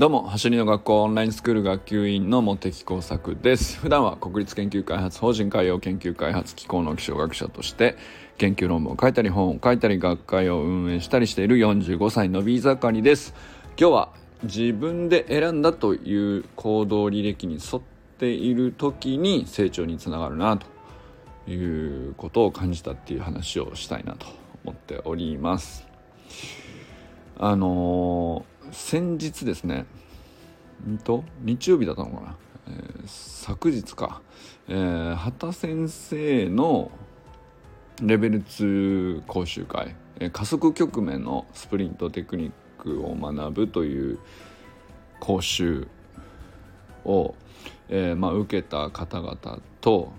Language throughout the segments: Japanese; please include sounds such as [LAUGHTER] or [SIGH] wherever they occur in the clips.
どうも走りの学校オンラインスクール学級委員の茂木耕作です。普段は国立研究開発法人海洋研究開発機構の気象学者として研究論文を書いたり本を書いたり学会を運営したりしている45歳のビー盛りです。今日は自分で選んだという行動履歴に沿っている時に成長につながるなということを感じたっていう話をしたいなと思っております。あの、先日ですねんと日曜日だったのかな、えー、昨日か、えー、畑先生のレベル2講習会、えー、加速局面のスプリントテクニックを学ぶという講習を、えーまあ、受けた方々と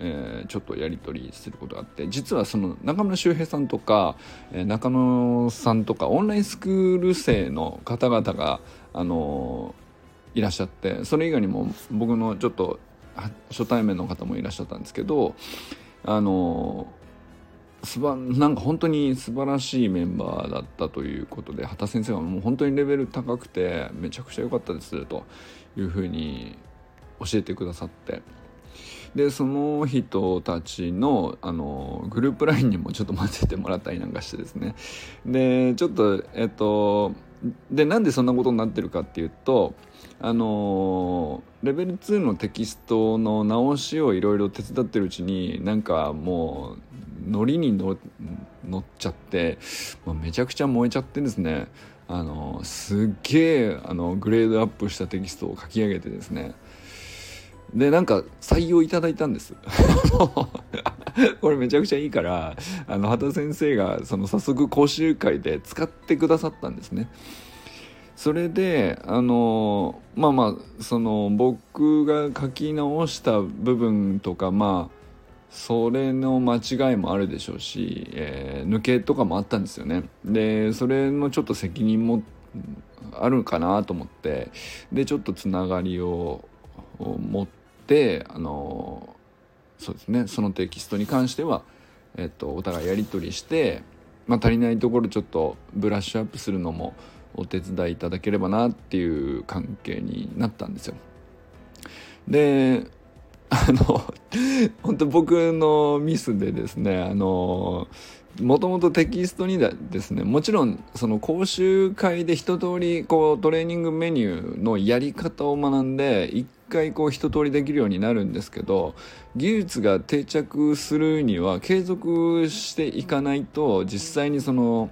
えー、ちょっとやり取りすることがあって実はその中村修平さんとか、えー、中野さんとかオンラインスクール生の方々が、あのー、いらっしゃってそれ以外にも僕のちょっと初対面の方もいらっしゃったんですけどあのすばなんか本当に素晴らしいメンバーだったということで畑先生はもう本当にレベル高くてめちゃくちゃ良かったですというふうに教えてくださって。でその人たちのあのグループ LINE にもちょっと混ぜてもらったりなんかしてですね。でちょっとえっとでなんでそんなことになってるかっていうとあのレベル2のテキストの直しをいろいろ手伝ってるうちになんかもうノリに乗っちゃってもうめちゃくちゃ燃えちゃってですね。あのすっげえあのグレードアップしたテキストを書き上げてですね。でなんか採用いただいたんです。[LAUGHS] これめちゃくちゃいいからあの畑先生がその早速講習会で使ってくださったんですね。それであのまあまあその僕が書き直した部分とかまあそれの間違いもあるでしょうし、えー、抜けとかもあったんですよね。でそれのちょっと責任もあるかなと思ってでちょっとつながりを持ってであのそうですねそのテキストに関しては、えっと、お互いやり取りして、まあ、足りないところちょっとブラッシュアップするのもお手伝いいただければなっていう関係になったんですよ。であの本当僕のミスでですねあのもともとテキストにですねもちろんその講習会で一通りこうトレーニングメニューのやり方を学んで一回こう一通りできるようになるんですけど技術が定着するには継続していかないと実際にその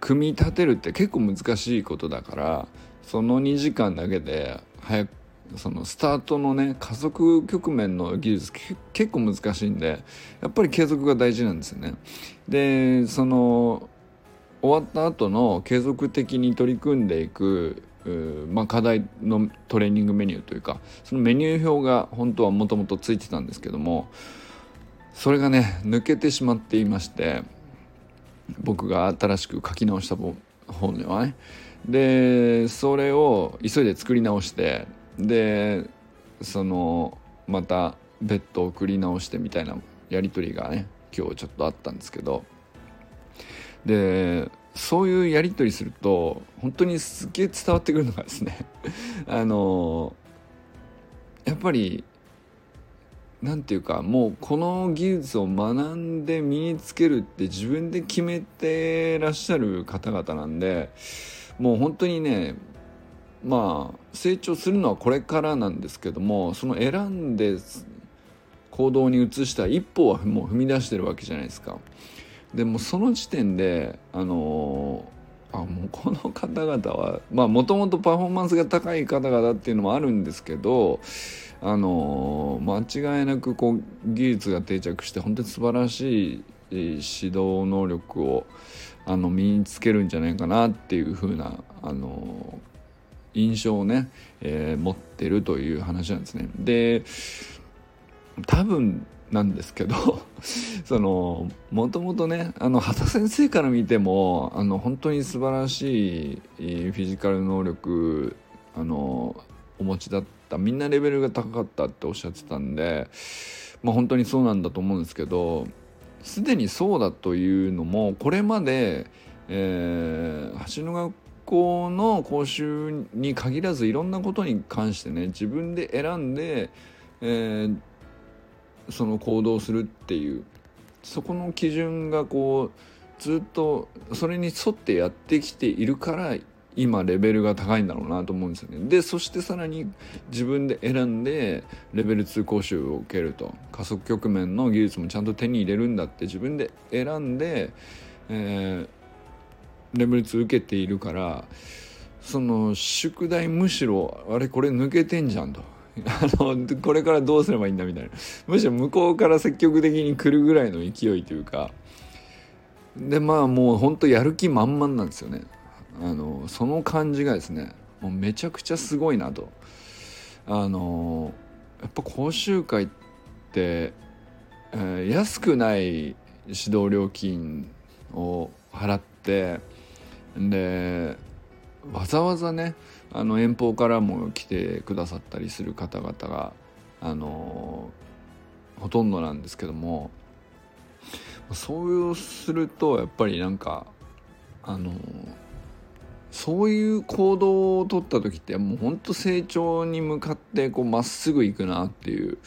組み立てるって結構難しいことだからその2時間だけで早くそのスタートのね加速局面の技術結構難しいんでやっぱり継続が大事なんですよね。でその終わった後の継続的に取り組んでいくまあ、課題のトレーニングメニューというかそのメニュー表が本当はもともとついてたんですけどもそれがね抜けてしまっていまして僕が新しく書き直した本ではねでそれを急いで作り直してでそのまた別途送り直してみたいなやり取りがね今日ちょっとあったんですけど。でそういうやり取りすると本当にすげえ伝わってくるのがですね [LAUGHS] あのやっぱり何て言うかもうこの技術を学んで身につけるって自分で決めてらっしゃる方々なんでもう本当にねまあ成長するのはこれからなんですけどもその選んで行動に移した一歩はもう踏み出してるわけじゃないですか。でもその時点であのあもうこの方々はまあもともとパフォーマンスが高い方々っていうのもあるんですけどあの間違いなくこう技術が定着して本当に素晴らしい指導能力をあの身につけるんじゃないかなっていう風なあの印象をね、えー、持ってるという話なんですね。で多分なんですけど [LAUGHS] そのもともとねあの畑先生から見てもあの本当に素晴らしいフィジカル能力あのお持ちだったみんなレベルが高かったっておっしゃってたんで、まあ、本当にそうなんだと思うんですけどすでにそうだというのもこれまで、えー、橋の学校の講習に限らずいろんなことに関してね自分で選んで、えー、その行動するっていうそこの基準がこうずっとそれに沿ってやってきているから今レベルが高いんだろうなと思うんですよね。でそしてさらに自分で選んでレベル2講習を受けると加速局面の技術もちゃんと手に入れるんだって自分で選んで、えー、レベル2受けているからその宿題むしろあれこれ抜けてんじゃんと。[LAUGHS] あのこれからどうすればいいんだみたいな。むしろ向こうから積極的に来るぐらいの勢いというか。でまあもうほんとやる気満々なんですよね。あのその感じがですねもうめちゃくちゃすごいなと。あのやっぱ講習会って、えー、安くない指導料金を払ってでわざわざねあの遠方からも来てくださったりする方々があのほとんどなんですけどもそうするとやっぱりなんかあのそういう行動をとった時ってもうほんと成長に向かってこうまっすぐ行くなっていう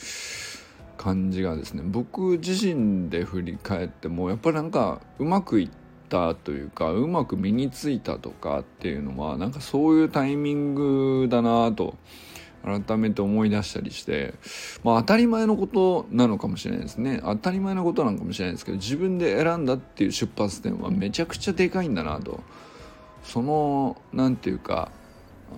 感じがですね僕自身で振り返ってもやっぱりなんかうまくいってたというかうまく身についたとかっていうのはなんかそういうタイミングだなと改めて思い出したりして、まあ、当たり前のことなのかもしれないですね。当たり前のことなのかもしれないですけど自分で選んだっていう出発点はめちゃくちゃでかいんだなと。その何て言うか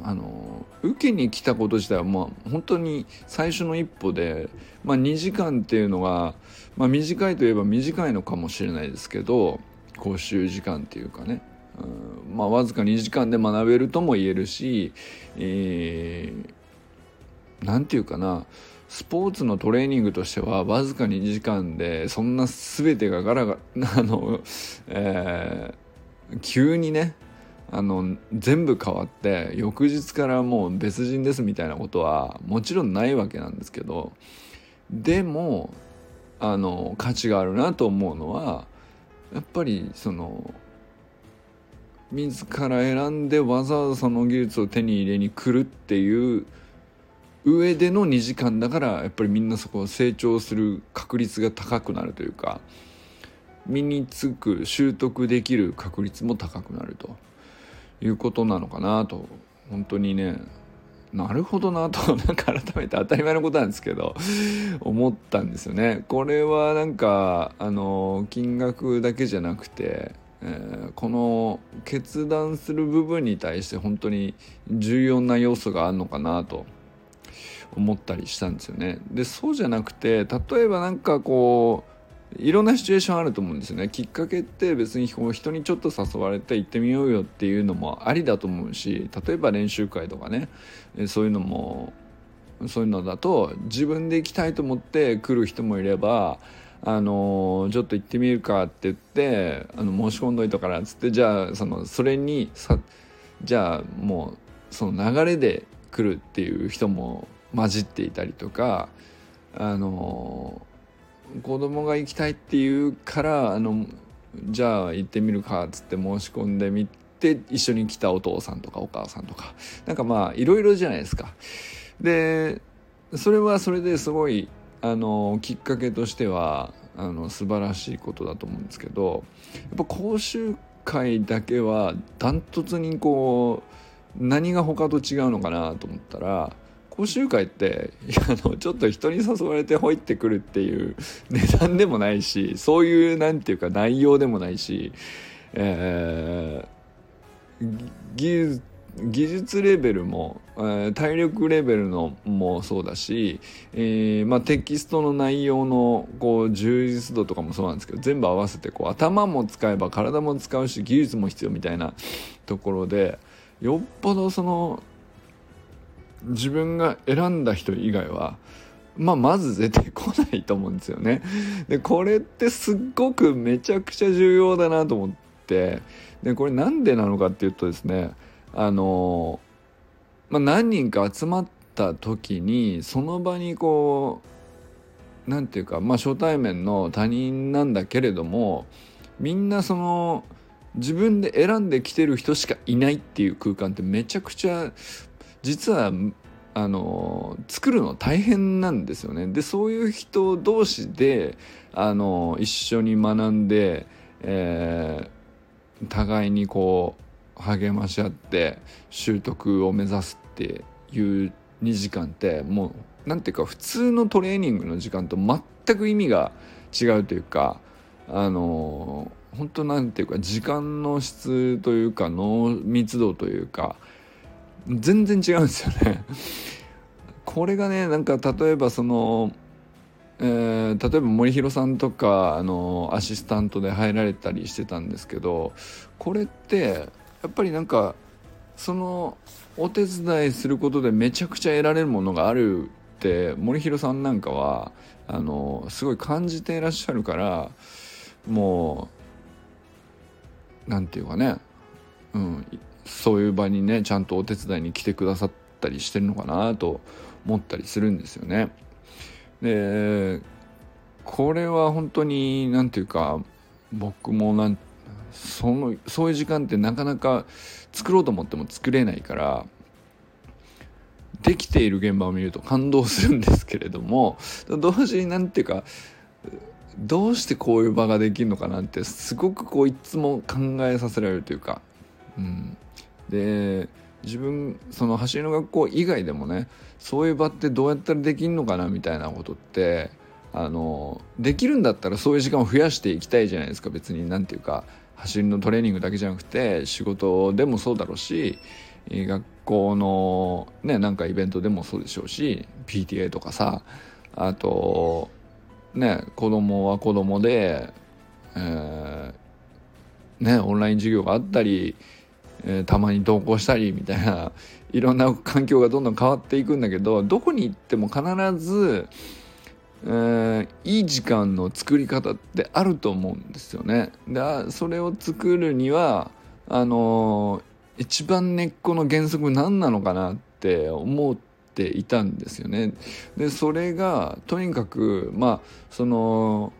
あの受けに来たこと自体はまあ本当に最初の一歩で、まあ、2時間っていうのが、まあ、短いといえば短いのかもしれないですけど講習時間っていうかね、うん。まあ、わずか2時間で学べるとも言えるし、えー、ていうかな。スポーツのトレーニングとしてはわずか2時間でそんな全てがガラガラ [LAUGHS] あの、えー、急にねあの全部変わって翌日からもう別人ですみたいなことはもちろんないわけなんですけどでもあの価値があるなと思うのはやっぱりその自ら選んでわざわざその技術を手に入れに来るっていう上での2時間だからやっぱりみんなそこを成長する確率が高くなるというか身につく習得できる確率も高くなると。いうことなのかなと本当にねなるほどなとなんか改めて当たり前のことなんですけど思ったんですよね。これはなんかあの金額だけじゃなくて、えー、この決断する部分に対して本当に重要な要素があるのかなと思ったりしたんですよね。でそうじゃなくて例えばなんかこういろんなシチュエーションあると思うんですよね。きっかけって別に人にちょっと誘われて行ってみようよっていうのもありだと思うし例えば練習会とかねそういうのもそういうのだと自分で行きたいと思って来る人もいればあのちょっと行ってみるかって言ってあの申し込んどいたからっつってじゃあそのそれにさじゃあもうその流れで来るっていう人も混じっていたりとかあの子供が行きたいって言うからあのじゃあ行ってみるかっつって申し込んでみて一緒に来たお父さんとかお母さんとかなんかまあいろいろじゃないですか。でそれはそれですごいあのきっかけとしてはあの素晴らしいことだと思うんですけどやっぱ講習会だけはダントツにこう何が他と違うのかなと思ったら講習会ってあのちょっと人に誘われて入ってくるっていう値段でもないしそういうなんていうか内容でもないし、えー、技術技術レベルも、えー、体力レベルのもそうだし、えーまあ、テキストの内容のこう充実度とかもそうなんですけど全部合わせてこう頭も使えば体も使うし技術も必要みたいなところでよっぽどその自分が選んだ人以外はまあ、まず出てこないと思うんですよね。で、これってすっごくめちゃくちゃ重要だなと思って、で、これなんでなのかっていうとですね、あの、まあ、何人か集まった時に、その場にこう、何て言うか、まあ、初対面の他人なんだけれども、みんなその、自分で選んできてる人しかいないっていう空間ってめちゃくちゃ実はあの作るの大変なんですよね。でそういう人同士であの一緒に学んで、えー、互いにこう励まし合って習得を目指すっていう2時間ってもう何ていうか普通のトレーニングの時間と全く意味が違うというかあの本当なんていうか時間の質というか濃密度というか全然違うんですよね。これがねなんか例えばその、えー、例えば森弘さんとかあのアシスタントで入られたりしてたんですけどこれってやっぱりなんかそのお手伝いすることでめちゃくちゃ得られるものがあるって森弘さんなんかはあのすごい感じていらっしゃるからもう何て言うかね、うん、そういう場にねちゃんとお手伝いに来てくださったりしてるのかなと思ったりするんですよね。でこれは本当に何て言うか僕もなんそのそういう時間ってなかなか作ろうと思っても作れないからできている現場を見ると感動するんですけれども同時に何て言うかどうしてこういう場ができるのかなってすごくこういつも考えさせられるというか、うん、で自分その走りの学校以外でもねそういう場ってどうやったらできるのかなみたいなことってあのできるんだったらそういう時間を増やしていきたいじゃないですか別に。何て言うか走りのトレーニングだけじゃなくて仕事でもそうだろうし学校のねなんかイベントでもそうでしょうし PTA とかさあとね子供は子供で、えー、ねオンライン授業があったり、えー、たまに登校したりみたいな [LAUGHS] いろんな環境がどんどん変わっていくんだけどどこに行っても必ず、えー、いい時間の作り方ってあると思うんですよね。でそれを作るにはあのー、一番根っこの原則何なのかなって思っていたんですよね。でそれがとにかくまあその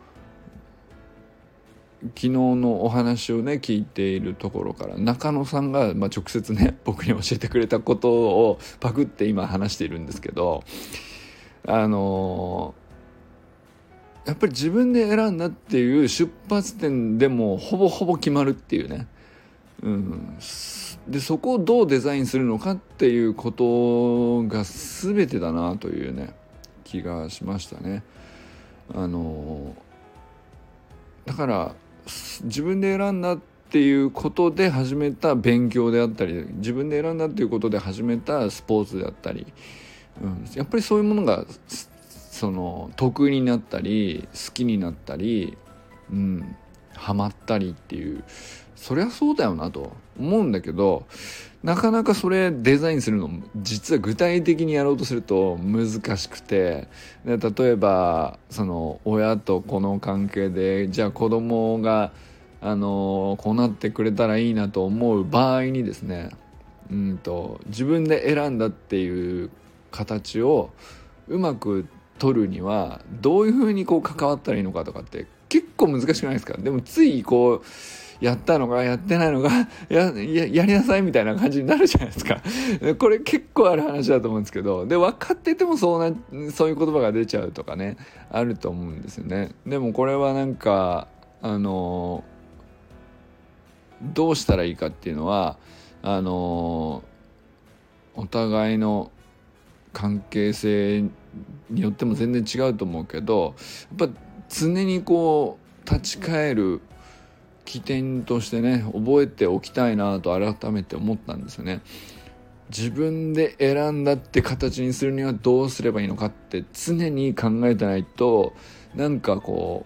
昨日のお話をね聞いているところから中野さんが、まあ、直接ね [LAUGHS] 僕に教えてくれたことをパクって今話しているんですけどあのやっぱり自分で選んだっていう出発点でもほぼほぼ決まるっていうね、うん、でそこをどうデザインするのかっていうことが全てだなというね気がしましたね。あのだから自分で選んだっていうことで始めた勉強であったり自分で選んだっていうことで始めたスポーツであったり、うん、やっぱりそういうものがその得意になったり好きになったり、うん、ハマったりっていうそりゃそうだよなと思うんだけどなかなかそれデザインするの実は具体的にやろうとすると難しくて。で例えばその親と子の関係でじゃあ子供があのこうなってくれたらいいなと思う場合にですねうんと自分で選んだっていう形をうまく取るにはどういうふうにこう関わったらいいのかとかって結構難しくないですか？でもついこうやったのかやってないのか [LAUGHS] ややりなさいみたいな感じになるじゃないですか。これ結構ある話だと思うんですけどで分かっててもそうなそういう言葉が出ちゃうとかねあると思うんですよね。でもこれはなんかあのどうしたらいいかっていうのはあのお互いの関係性によっても全然違うと思うけどやっぱ常にこう立ち返る起点としてね覚えておきたいなと改めて思ったんですよね。自分で選んだって形にするにはどうすればいいのかって常に考えてないとなんかこ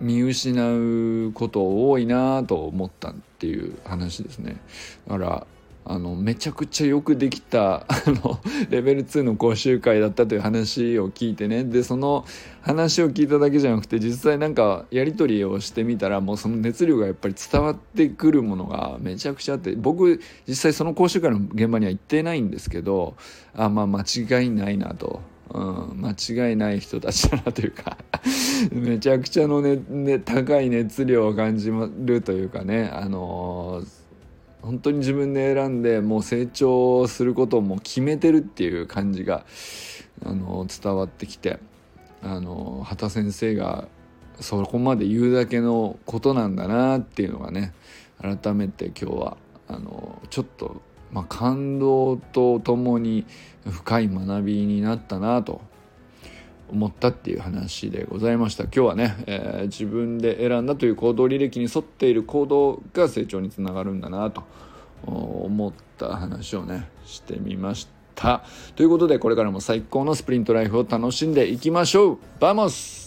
う見失うこと多いなと思ったっていう話ですね。だからあのめちゃくちゃよくできたあの [LAUGHS] レベル2の講習会だったという話を聞いてね。でその話を聞いただけじゃなくて実際なんかやり取りをしてみたらもうその熱量がやっぱり伝わってくるものがめちゃくちゃあって僕実際その講習会の現場には行ってないんですけどあまあ間違いないなと、うん、間違いない人たちだなというか [LAUGHS] めちゃくちゃのね、ね、高い熱量を感じるというかねあのー、本当に自分で選んでもう成長することをもう決めてるっていう感じが、あの、伝わってきて、あの、畑先生がそこまで言うだけのことなんだなっていうのがね改めて今日はあのちょっと、まあ、感動とともに深い学びになったなと思ったっていう話でございました。今日はね、えー、自分で選んだという行動履歴に沿っている行動が成長につながるんだなと思った話をねしてみました。ということでこれからも最高のスプリントライフを楽しんでいきましょう。 Vamos